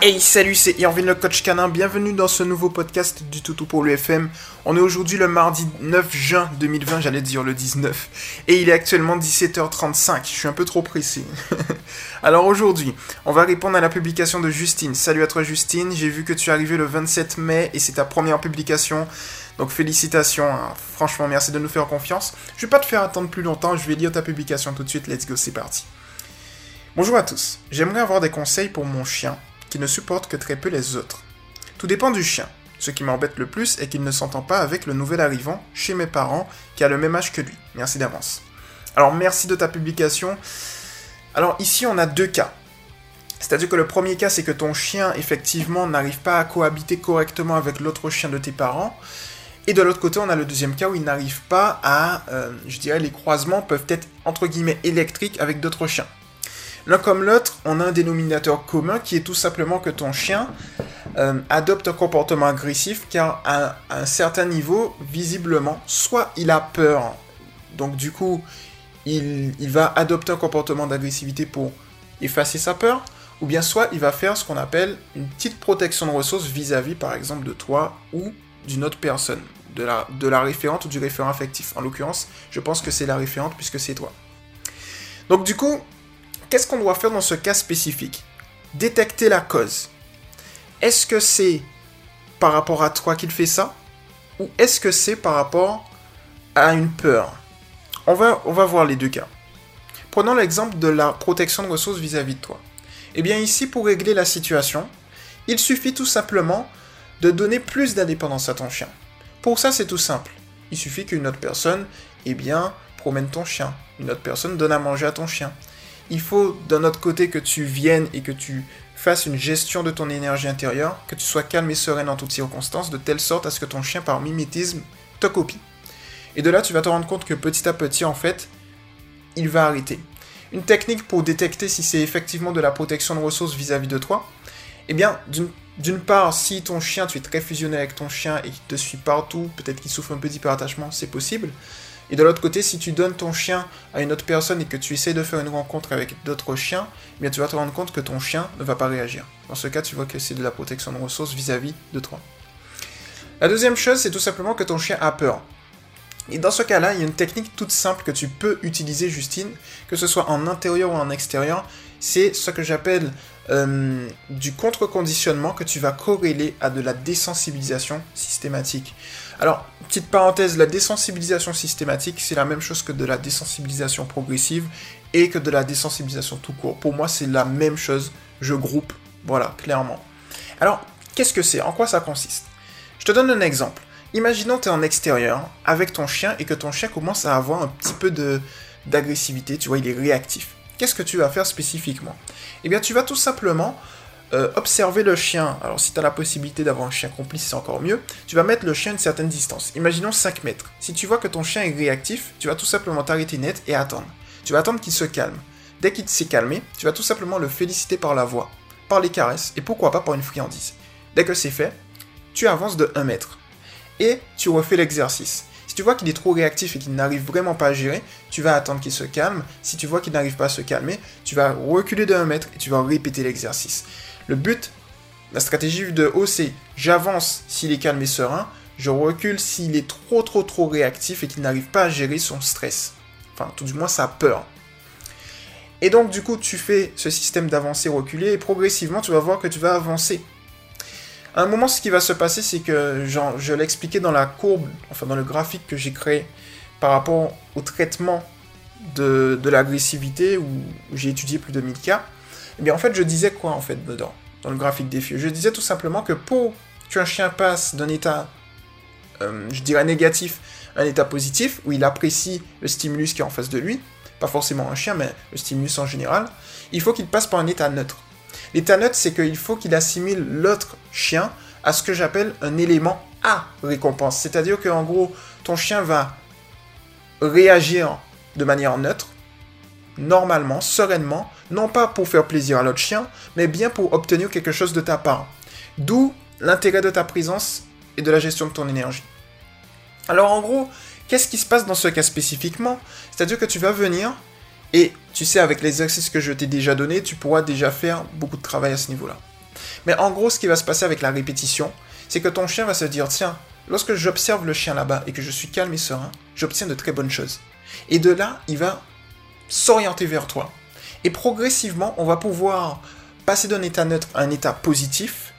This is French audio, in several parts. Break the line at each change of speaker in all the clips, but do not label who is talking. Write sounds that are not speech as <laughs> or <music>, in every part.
Hey salut c'est Irvine le coach canin, bienvenue dans ce nouveau podcast du Toutou pour l'UFM. On est aujourd'hui le mardi 9 juin 2020, j'allais dire le 19, et il est actuellement 17h35, je suis un peu trop pressé. <laughs> Alors aujourd'hui, on va répondre à la publication de Justine. Salut à toi Justine, j'ai vu que tu es arrivé le 27 mai et c'est ta première publication. Donc félicitations, hein. franchement merci de nous faire confiance. Je vais pas te faire attendre plus longtemps, je vais lire ta publication tout de suite, let's go, c'est parti. Bonjour à tous, j'aimerais avoir des conseils pour mon chien qui ne supporte que très peu les autres. Tout dépend du chien. Ce qui m'embête le plus est qu'il ne s'entend pas avec le nouvel arrivant chez mes parents qui a le même âge que lui. Merci d'avance. Alors merci de ta publication. Alors ici on a deux cas. C'est-à-dire que le premier cas c'est que ton chien effectivement n'arrive pas à cohabiter correctement avec l'autre chien de tes parents. Et de l'autre côté, on a le deuxième cas où il n'arrive pas à, euh, je dirais, les croisements peuvent être entre guillemets électriques avec d'autres chiens. L'un comme l'autre, on a un dénominateur commun qui est tout simplement que ton chien euh, adopte un comportement agressif car à, un certain niveau, visiblement, soit il a peur, donc du coup, il, va adopter un comportement d'agressivité pour effacer sa peur, ou bien soit il va faire ce qu'on appelle une petite protection de ressources vis-à-vis, par exemple, de toi ou d'une autre personne, de la, de la référente ou du référent affectif. En l'occurrence, je pense que c'est la référente puisque c'est toi. Donc du coup, Qu'est-ce qu'on doit faire dans ce cas spécifique? Détecter la cause. Est-ce que c'est par rapport à toi qu'il fait ça? Ou est-ce que c'est par rapport à une peur? On va, voir les deux cas. Prenons l'exemple de la protection de ressources vis-à-vis de toi. Eh bien ici, pour régler la situation, il suffit tout simplement de donner plus d'indépendance à ton chien. Pour ça, c'est tout simple. Il suffit qu'une autre personne, eh bien, promène ton chien. Une autre personne donne à manger à ton chien il faut d'un autre côté que tu viennes et que tu fasses une gestion de ton énergie intérieure, que tu sois calme et sereine en toutes circonstances, de telle sorte à ce que ton chien, par mimétisme, te copie. Et de là, tu vas te rendre compte que petit à petit, en fait, il va arrêter. Une technique pour détecter si c'est effectivement de la protection de ressources vis-à-vis de toi, eh bien, d'une part, si ton chien, tu es très fusionné avec ton chien et qu'il te suit partout, peut-être qu'il souffre un peu d'hyperattachement, c'est possible. Et de l'autre côté, si tu donnes ton chien à une autre personne et que tu essaies de faire une rencontre avec d'autres chiens, eh tu vas te rendre compte que ton chien ne va pas réagir. Dans ce cas, tu vois que c'est de la protection de ressources vis-à-vis de toi. La deuxième chose, c'est tout simplement que ton chien a peur. Et dans ce cas-là, il y a une technique toute simple que tu peux utiliser, Justine, que ce soit en intérieur ou en extérieur. C'est ce que j'appelle euh, du contre-conditionnement que tu vas corréler à de la désensibilisation systématique. Alors, petite parenthèse, la désensibilisation systématique, c'est la même chose que de la désensibilisation progressive et que de la désensibilisation tout court. Pour moi, c'est la même chose, je groupe, voilà, clairement. Alors, qu'est-ce que c'est? En quoi ça consiste? Je te donne un exemple. Imaginons que tu es en extérieur avec ton chien et que ton chien commence à avoir un petit peu d'agressivité, tu vois, il est réactif. Qu'est-ce que tu vas faire spécifiquement? Eh bien, tu vas tout simplement euh, observer le chien. Alors, si tu as la possibilité d'avoir un chien complice, c'est encore mieux. Tu vas mettre le chien à une certaine distance. Imaginons 5 mètres. Si tu vois que ton chien est réactif, tu vas tout simplement t'arrêter net et attendre. Tu vas attendre qu'il se calme. Dès qu'il s'est calmé, tu vas tout simplement le féliciter par la voix, par les caresses et pourquoi pas par une friandise. Dès que c'est fait, tu avances de 1 mètre. Et tu refais l'exercice. Si tu vois qu'il est trop réactif et qu'il n'arrive vraiment pas à gérer, tu vas attendre qu'il se calme. Si tu vois qu'il n'arrive pas à se calmer, tu vas reculer de 1 mètre et tu vas répéter l'exercice. Le but, la stratégie de haut, c'est j'avance s'il est calme et serein, je recule s'il est trop trop trop réactif et qu'il n'arrive pas à gérer son stress. Enfin, tout du moins sa peur. Et donc, du coup, tu fais ce système d'avancer, reculer, et progressivement, tu vas voir que tu vas avancer. À un moment, ce qui va se passer, c'est que genre, je l'expliquais dans la courbe, enfin dans le graphique que j'ai créé par rapport au traitement de, l'agressivité, où, j'ai étudié plus de 1000 cas. Eh bien, en fait, je disais quoi, en fait, dedans, dans le graphique des Je disais tout simplement que pour qu'un chien passe d'un état, euh, je dirais négatif, à un état positif, où il apprécie le stimulus qui est en face de lui, pas forcément un chien, mais le stimulus en général, il faut qu'il passe par un état neutre. L'état neutre, c'est qu'il faut qu'il assimile l'autre chien à ce que j'appelle un élément à récompense. C'est-à-dire qu'en gros, ton chien va réagir de manière neutre, normalement, sereinement, non pas pour faire plaisir à l'autre chien, mais bien pour obtenir quelque chose de ta part. D'où l'intérêt de ta présence et de la gestion de ton énergie. Alors en gros, qu'est-ce qui se passe dans ce cas spécifiquement? C'est-à-dire que tu vas venir et tu sais, avec les exercices que je t'ai déjà donnés, tu pourras déjà faire beaucoup de travail à ce niveau-là. Mais en gros, ce qui va se passer avec la répétition, c'est que ton chien va se dire, tiens, lorsque j'observe le chien là-bas et que je suis calme et serein, j'obtiens de très bonnes choses. Et de là, il va s'orienter vers toi. Et progressivement, on va pouvoir passer d'un état neutre à un état positif,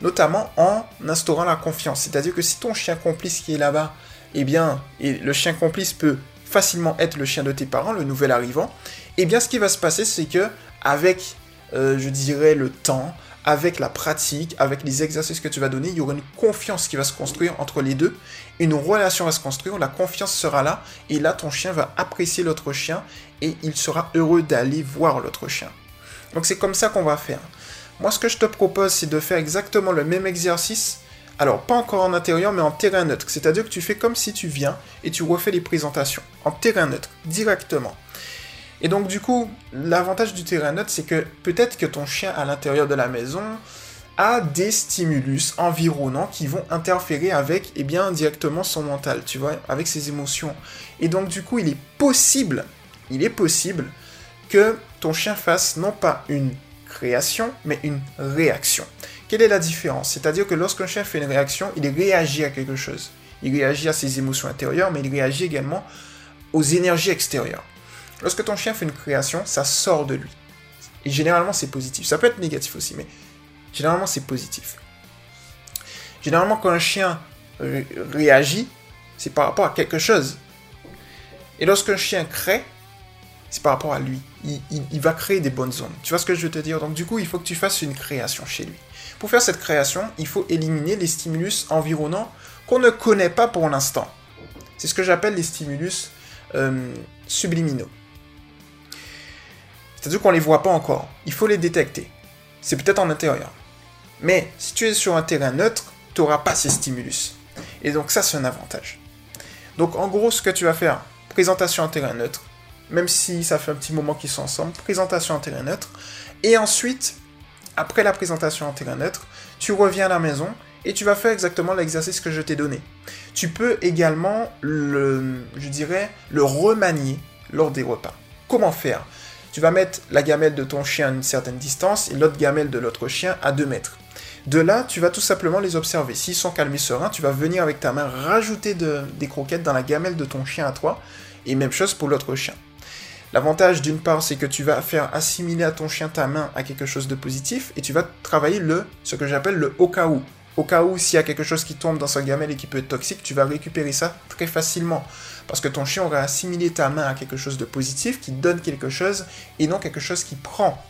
notamment en instaurant la confiance. C'est-à-dire que si ton chien complice qui est là-bas, eh bien, et le chien complice peut facilement être le chien de tes parents, le nouvel arrivant, eh bien, ce qui va se passer, c'est que avec, euh, je dirais, le temps, avec la pratique, avec les exercices que tu vas donner, il y aura une confiance qui va se construire entre les deux. Une relation va se construire, la confiance sera là, et là, ton chien va apprécier l'autre chien, et il sera heureux d'aller voir l'autre chien. Donc c'est comme ça qu'on va faire. Moi, ce que je te propose, c'est de faire exactement le même exercice. Alors, pas encore en intérieur, mais en terrain neutre. C'est-à-dire que tu fais comme si tu viens et tu refais les présentations. En terrain neutre, directement. Et donc, du coup, l'avantage du terrain neutre, c'est que peut-être que ton chien à l'intérieur de la maison a des stimulus environnants qui vont interférer avec, eh bien, directement son mental, tu vois, avec ses émotions. Et donc, du coup, il est possible, il est possible que ton chien fasse non pas une création, mais une réaction. Quelle est la différence? C'est-à-dire que lorsqu'un chien fait une réaction, il réagit à quelque chose. Il réagit à ses émotions intérieures, mais il réagit également aux énergies extérieures. Lorsque ton chien fait une création, ça sort de lui. Et généralement, c'est positif. Ça peut être négatif aussi, mais généralement, c'est positif. Généralement, quand un chien réagit, c'est par rapport à quelque chose. Et lorsqu'un chien crée, c'est par rapport à lui. Il, va créer des bonnes zones. Tu vois ce que je veux te dire? Donc du coup, il faut que tu fasses une création chez lui. Pour faire cette création, il faut éliminer les stimulus environnants qu'on ne connaît pas pour l'instant. C'est ce que j'appelle les stimulus euh, subliminaux. C'est-à-dire qu'on ne les voit pas encore. Il faut les détecter. C'est peut-être en intérieur. Mais si tu es sur un terrain neutre, tu n'auras pas ces stimulus. Et donc ça, c'est un avantage. Donc en gros, ce que tu vas faire, présentation en terrain neutre, même si ça fait un petit moment qu'ils sont ensemble, présentation en terrain neutre. Et ensuite, après la présentation en terrain neutre, tu reviens à la maison et tu vas faire exactement l'exercice que je t'ai donné. Tu peux également le, je dirais, le remanier lors des repas. Comment faire? Tu vas mettre la gamelle de ton chien à une certaine distance et l'autre gamelle de l'autre chien à 2 mètres. De là, tu vas tout simplement les observer. S'ils sont calmes et sereins, tu vas venir avec ta main rajouter des croquettes dans la gamelle de ton chien à toi. Et même chose pour l'autre chien. L'avantage d'une part, c'est que tu vas faire assimiler à ton chien ta main à quelque chose de positif et tu vas travailler le, ce que j'appelle le au cas où. Au cas où, s'il y a quelque chose qui tombe dans sa gamelle et qui peut être toxique, tu vas récupérer ça très facilement. Parce que ton chien aura assimilé ta main à quelque chose de positif, qui donne quelque chose, et non quelque chose qui prend.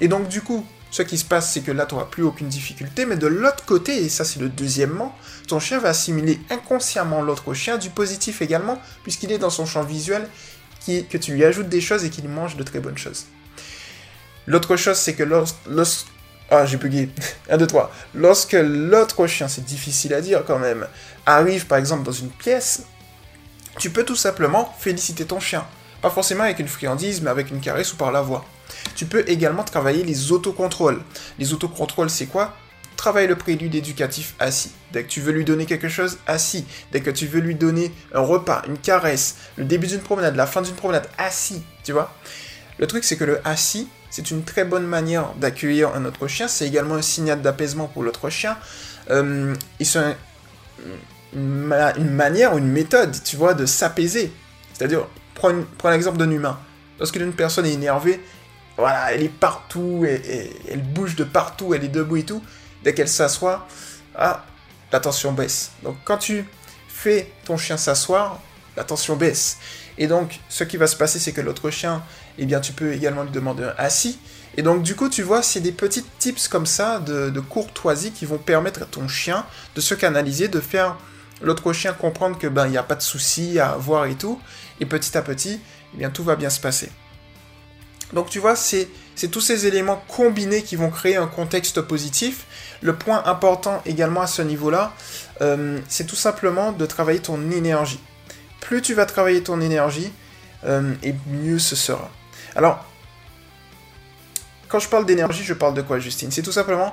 Et donc, du coup, ce qui se passe, c'est que là, tu n'auras plus aucune difficulté, mais de l'autre côté, et ça c'est le deuxièmement, ton chien va assimiler inconsciemment l'autre chien du positif également, puisqu'il est dans son champ visuel, que tu lui ajoutes des choses et qu'il mange de très bonnes choses. L'autre chose, c'est que lorsque... ah, j'ai bugué. 1, 2, 3. Lorsque l'autre chien, c'est difficile à dire quand même, arrive par exemple dans une pièce, tu peux tout simplement féliciter ton chien. Pas forcément avec une friandise, mais avec une caresse ou par la voix. Tu peux également travailler les autocontrôles. Les autocontrôles, c'est quoi? Travaille le prélude éducatif assis. Dès que tu veux lui donner quelque chose, assis. Dès que tu veux lui donner un repas, une caresse, le début d'une promenade, la fin d'une promenade, assis, tu vois. Le truc, c'est que le assis, c'est une très bonne manière d'accueillir un autre chien. C'est également un signal d'apaisement pour l'autre chien. Euh, c'est une, manière, une méthode, tu vois, de s'apaiser. C'est-à-dire, prends, l'exemple d'un humain. Lorsque une personne est énervée, voilà, elle est partout, elle bouge de partout, elle est debout et tout dès qu'elle s'assoit, ah, la tension baisse. Donc quand tu fais ton chien s'asseoir, la tension baisse. Et donc, ce qui va se passer, c'est que l'autre chien, eh bien, tu peux également lui demander un assis. Et donc, du coup, tu vois, c'est des petits tips comme ça de, courtoisie qui vont permettre à ton chien de se canaliser, de faire l'autre chien comprendre que ben il n'y a pas de souci à avoir et tout. Et petit à petit, eh bien, tout va bien se passer. Donc, tu vois, c'est tous ces éléments combinés qui vont créer un contexte positif le point important également à ce niveau-là, euh, c'est tout simplement de travailler ton énergie. Plus tu vas travailler ton énergie, euh, et mieux ce sera. Alors, quand je parle d'énergie, je parle de quoi, Justine? C'est tout simplement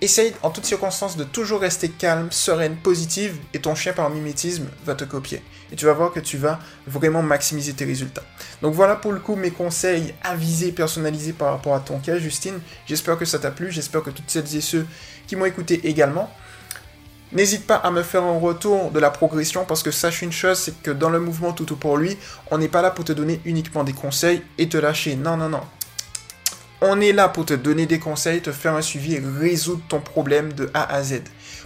Essaye en toutes circonstances de toujours rester calme, sereine, positive, et ton chien par mimétisme va te copier. Et tu vas voir que tu vas vraiment maximiser tes résultats. Donc voilà pour le coup mes conseils avisés, personnalisés par rapport à ton cas, Justine. J'espère que ça t'a plu, j'espère que toutes celles et ceux qui m'ont écouté également. N'hésite pas à me faire un retour de la progression parce que sache une chose, c'est que dans le mouvement tout pour lui, on n'est pas là pour te donner uniquement des conseils et te lâcher. Non, non, non. On est là pour te donner des conseils, te faire un suivi et résoudre ton problème de A à Z.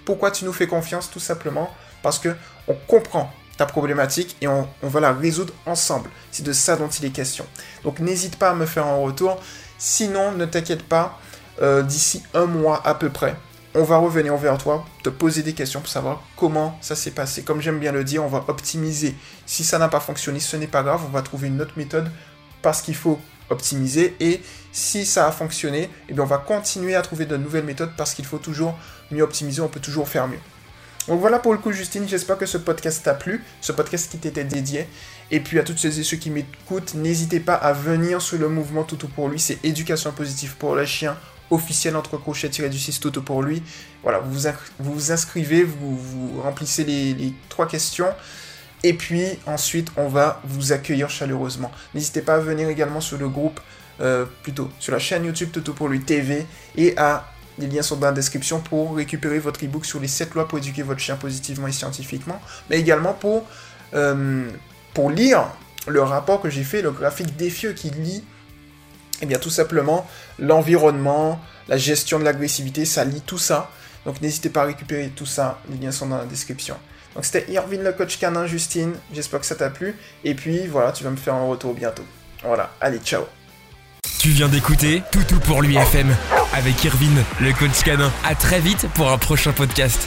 Pourquoi tu nous fais confiance Tout simplement? Parce que on comprend ta problématique et on, va la résoudre ensemble. C'est de ça dont il est question. Donc n'hésite pas à me faire un retour. Sinon, ne t'inquiète pas, euh, d'ici un mois à peu près, on va revenir vers toi, te poser des questions pour savoir comment ça s'est passé. Comme j'aime bien le dire, on va optimiser. Si ça n'a pas fonctionné, ce n'est pas grave, on va trouver une autre méthode parce qu'il faut optimiser. Et si ça a fonctionné, eh bien on va continuer à trouver de nouvelles méthodes parce qu'il faut toujours mieux optimiser, on peut toujours faire mieux. Donc voilà pour le coup Justine, j'espère que ce podcast t'a plu, ce podcast qui t'était dédié. Et puis à toutes celles et ceux qui m'écoutent, n'hésitez pas à venir sur le mouvement Toutou pour lui, c'est éducation positive pour les chiens officiel entre crochet-du 6 Toutou pour lui. Voilà, vous vous, inscrivez, vous, remplissez les trois questions. Et puis ensuite, on va vous accueillir chaleureusement. N'hésitez pas à venir également sur le groupe, euh, plutôt sur la chaîne YouTube Toto pour lui TV et à les liens sont dans la description pour récupérer votre ebook sur les 7 lois pour éduquer votre chien positivement et scientifiquement, mais également pour, euh, pour lire le rapport que j'ai fait, le graphique défieux qui lit eh bien tout simplement l'environnement, la gestion de l'agressivité, ça lit tout ça. Donc n'hésitez pas à récupérer tout ça, les liens sont dans la description. Donc c'était Irvin le coach canin Justine, j'espère que ça t'a plu. Et puis voilà, tu vas me faire un retour bientôt. Voilà, allez, ciao
Tu viens d'écouter Toutou pour l'UFM avec Irvin le coach canin. A très vite pour un prochain podcast.